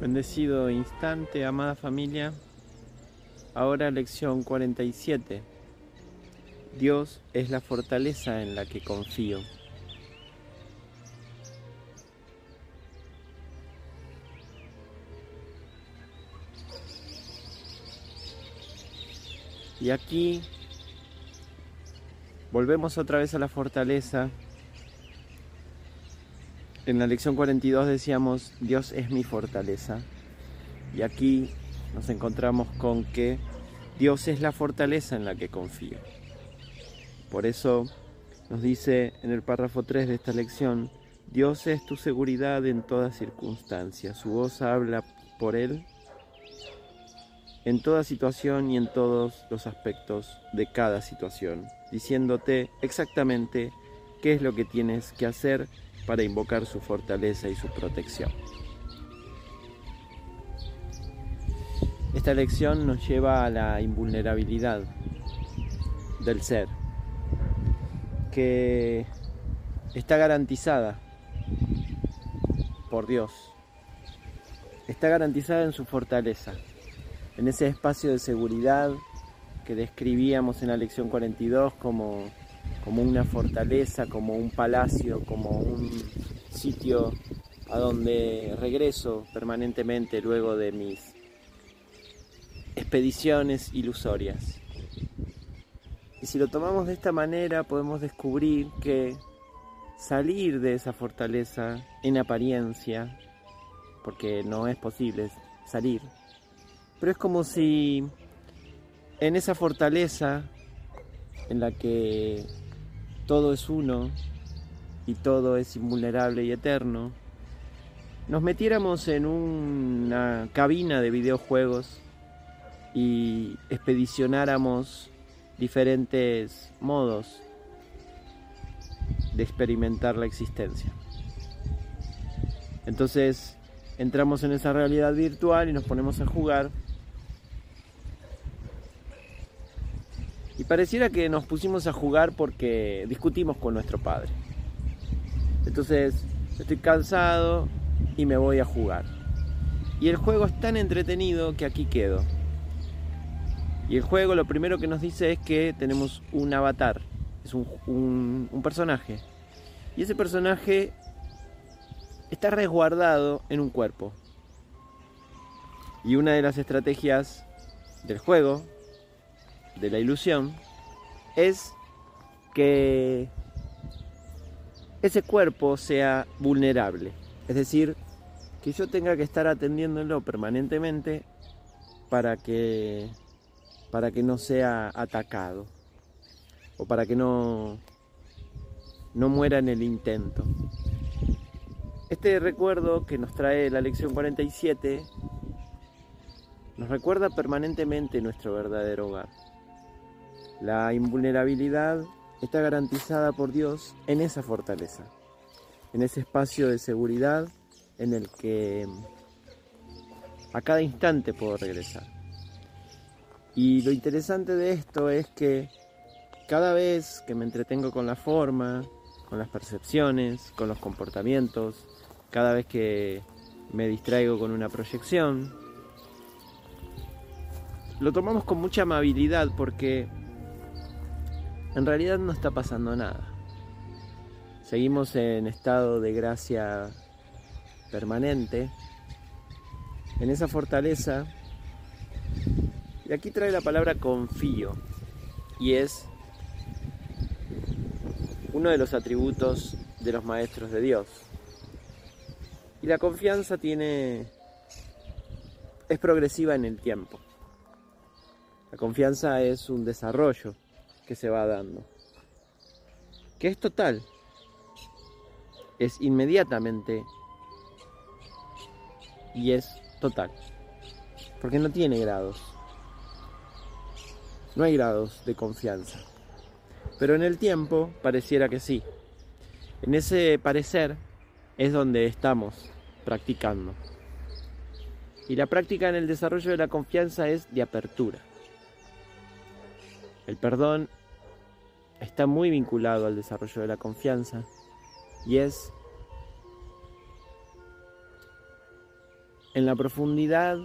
Bendecido instante, amada familia. Ahora lección 47. Dios es la fortaleza en la que confío. Y aquí volvemos otra vez a la fortaleza en la lección 42 decíamos, Dios es mi fortaleza. Y aquí nos encontramos con que Dios es la fortaleza en la que confío. Por eso nos dice en el párrafo 3 de esta lección, Dios es tu seguridad en toda circunstancia. Su voz habla por Él en toda situación y en todos los aspectos de cada situación, diciéndote exactamente qué es lo que tienes que hacer para invocar su fortaleza y su protección. Esta lección nos lleva a la invulnerabilidad del ser, que está garantizada por Dios, está garantizada en su fortaleza, en ese espacio de seguridad que describíamos en la lección 42 como como una fortaleza, como un palacio, como un sitio a donde regreso permanentemente luego de mis expediciones ilusorias. Y si lo tomamos de esta manera podemos descubrir que salir de esa fortaleza en apariencia, porque no es posible salir, pero es como si en esa fortaleza en la que todo es uno y todo es invulnerable y eterno, nos metiéramos en una cabina de videojuegos y expedicionáramos diferentes modos de experimentar la existencia. Entonces entramos en esa realidad virtual y nos ponemos a jugar Y pareciera que nos pusimos a jugar porque discutimos con nuestro padre. Entonces, estoy cansado y me voy a jugar. Y el juego es tan entretenido que aquí quedo. Y el juego lo primero que nos dice es que tenemos un avatar, es un, un personaje. Y ese personaje está resguardado en un cuerpo. Y una de las estrategias del juego de la ilusión es que ese cuerpo sea vulnerable. Es decir, que yo tenga que estar atendiéndolo permanentemente para que, para que no sea atacado o para que no, no muera en el intento. Este recuerdo que nos trae la lección 47 nos recuerda permanentemente nuestro verdadero hogar. La invulnerabilidad está garantizada por Dios en esa fortaleza, en ese espacio de seguridad en el que a cada instante puedo regresar. Y lo interesante de esto es que cada vez que me entretengo con la forma, con las percepciones, con los comportamientos, cada vez que me distraigo con una proyección, lo tomamos con mucha amabilidad porque en realidad no está pasando nada. Seguimos en estado de gracia permanente, en esa fortaleza. Y aquí trae la palabra confío, y es uno de los atributos de los maestros de Dios. Y la confianza tiene es progresiva en el tiempo. La confianza es un desarrollo que se va dando. Que es total. Es inmediatamente. Y es total. Porque no tiene grados. No hay grados de confianza. Pero en el tiempo pareciera que sí. En ese parecer es donde estamos practicando. Y la práctica en el desarrollo de la confianza es de apertura. El perdón está muy vinculado al desarrollo de la confianza y es en la profundidad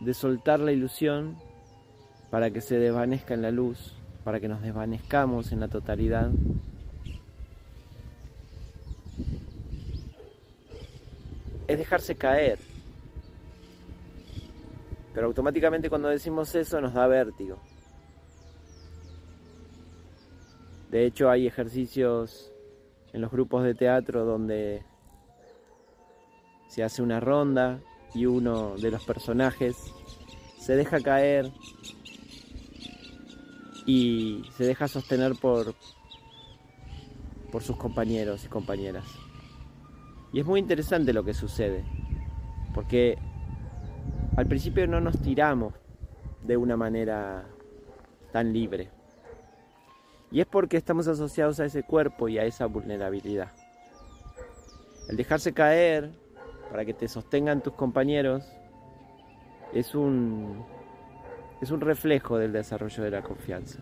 de soltar la ilusión para que se desvanezca en la luz, para que nos desvanezcamos en la totalidad. Es dejarse caer. Pero automáticamente cuando decimos eso nos da vértigo. De hecho hay ejercicios en los grupos de teatro donde se hace una ronda y uno de los personajes se deja caer y se deja sostener por, por sus compañeros y compañeras. Y es muy interesante lo que sucede, porque al principio no nos tiramos de una manera tan libre. Y es porque estamos asociados a ese cuerpo y a esa vulnerabilidad. El dejarse caer para que te sostengan tus compañeros es un es un reflejo del desarrollo de la confianza.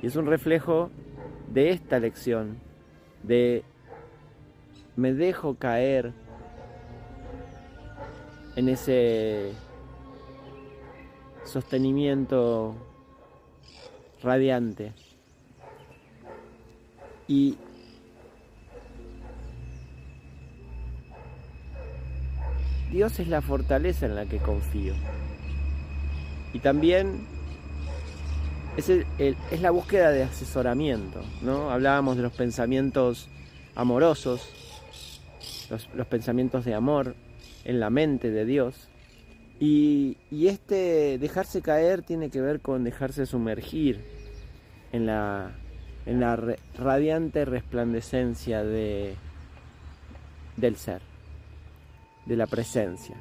Y es un reflejo de esta lección, de me dejo caer en ese sostenimiento radiante. Y Dios es la fortaleza en la que confío. Y también es, es, la búsqueda de asesoramiento, ¿no? Hablábamos de los pensamientos amorosos, los, los pensamientos de amor en la mente de Dios. Y, y, este dejarse caer tiene que ver con dejarse sumergir en la, en la radiante resplandecencia de, del ser, de la presencia,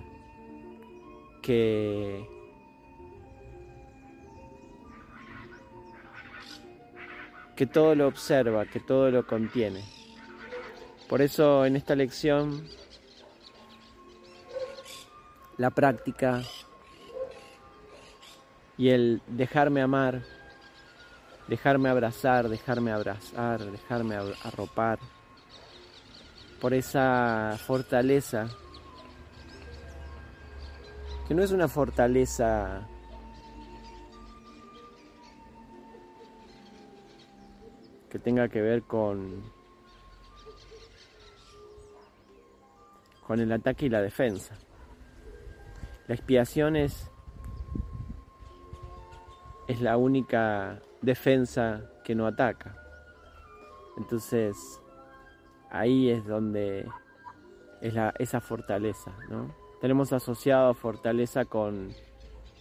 que que todo lo observa, que todo lo contiene. Por eso en esta lección la práctica y el dejarme amar, dejarme abrazar, dejarme abrazar, dejarme arropar, por esa fortaleza, que no es una fortaleza que tenga que ver con, con el ataque y la defensa. La expiación es, es la única defensa que no ataca. Entonces, ahí es donde es esa fortaleza, ¿no? Tenemos asociado fortaleza con,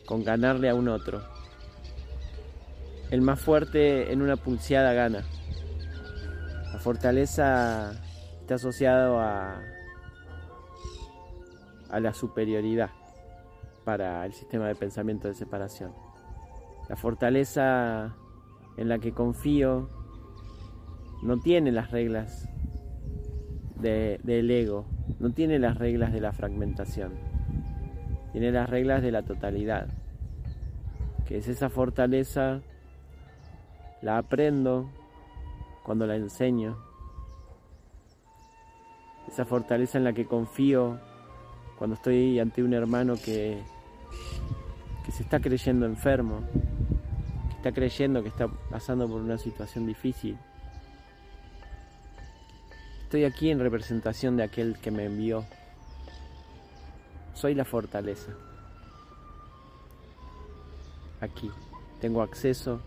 con ganarle a un otro. El más fuerte en una pulseada gana. La fortaleza está asociado a, a la superioridad para el sistema de pensamiento de separación. La fortaleza en la que confío no tiene las reglas del ego, no tiene las reglas de la fragmentación, tiene las reglas de la totalidad, que es esa fortaleza, la aprendo cuando la enseño, esa fortaleza en la que confío cuando estoy ante un hermano que, que se está creyendo enfermo, está creyendo que está pasando por una situación difícil. Estoy aquí en representación de aquel que me envió. Soy la fortaleza. Aquí tengo acceso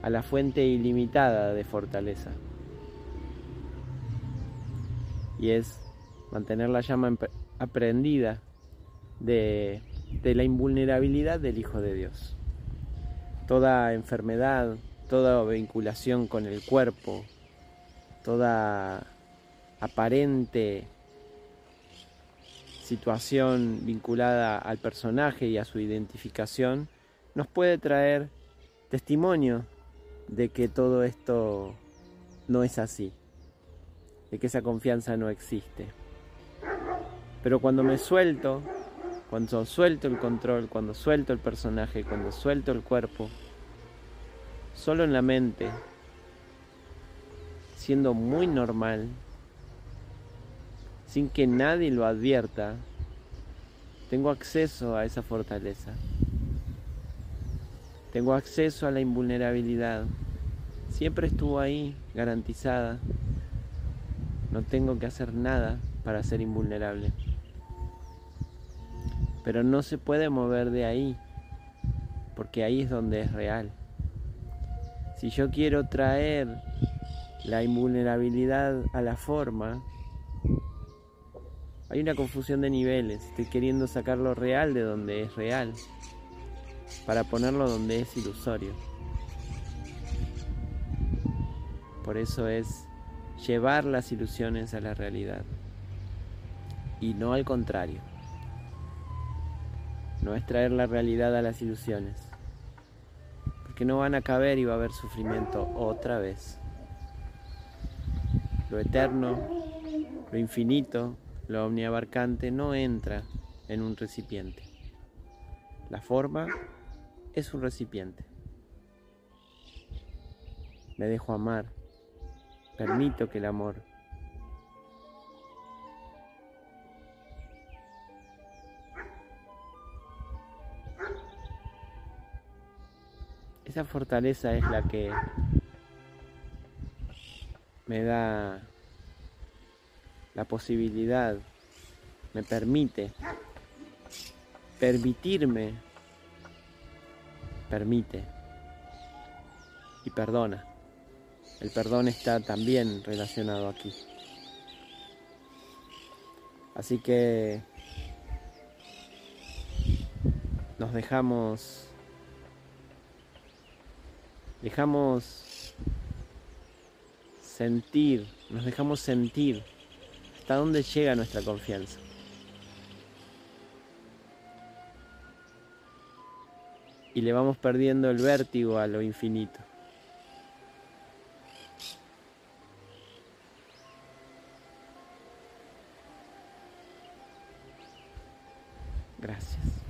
a la fuente ilimitada de fortaleza. Y es mantener la llama aprendida de, de la invulnerabilidad del Hijo de Dios. Toda enfermedad, toda vinculación con el cuerpo, toda aparente situación vinculada al personaje y a su identificación nos puede traer testimonio de que todo esto no es así, de que esa confianza no existe. Pero cuando me suelto, cuando suelto el control, cuando suelto el personaje, cuando suelto el cuerpo, solo en la mente, siendo muy normal, sin que nadie lo advierta, tengo acceso a esa fortaleza. Tengo acceso a la invulnerabilidad. Siempre estuvo ahí, garantizada. No tengo que hacer nada para ser invulnerable. Pero no se puede mover de ahí, porque ahí es donde es real. Si yo quiero traer la invulnerabilidad a la forma, hay una confusión de niveles. Estoy queriendo sacar lo real de donde es real para ponerlo donde es ilusorio. Por eso es llevar las ilusiones a la realidad y no al contrario. No es traer la realidad a las ilusiones, porque no van a caber y va a haber sufrimiento otra vez. Lo eterno, lo infinito, lo omniabarcante no entra en un recipiente. La forma es un recipiente. Me dejo amar. Permito que el amor Esa fortaleza es la que me da la posibilidad, me permite permitirme, permite y perdona. El perdón está también relacionado aquí. Así que nos dejamos dejamos sentir, nos dejamos sentir hasta dónde llega nuestra confianza. Y le vamos perdiendo el vértigo a lo infinito. Gracias.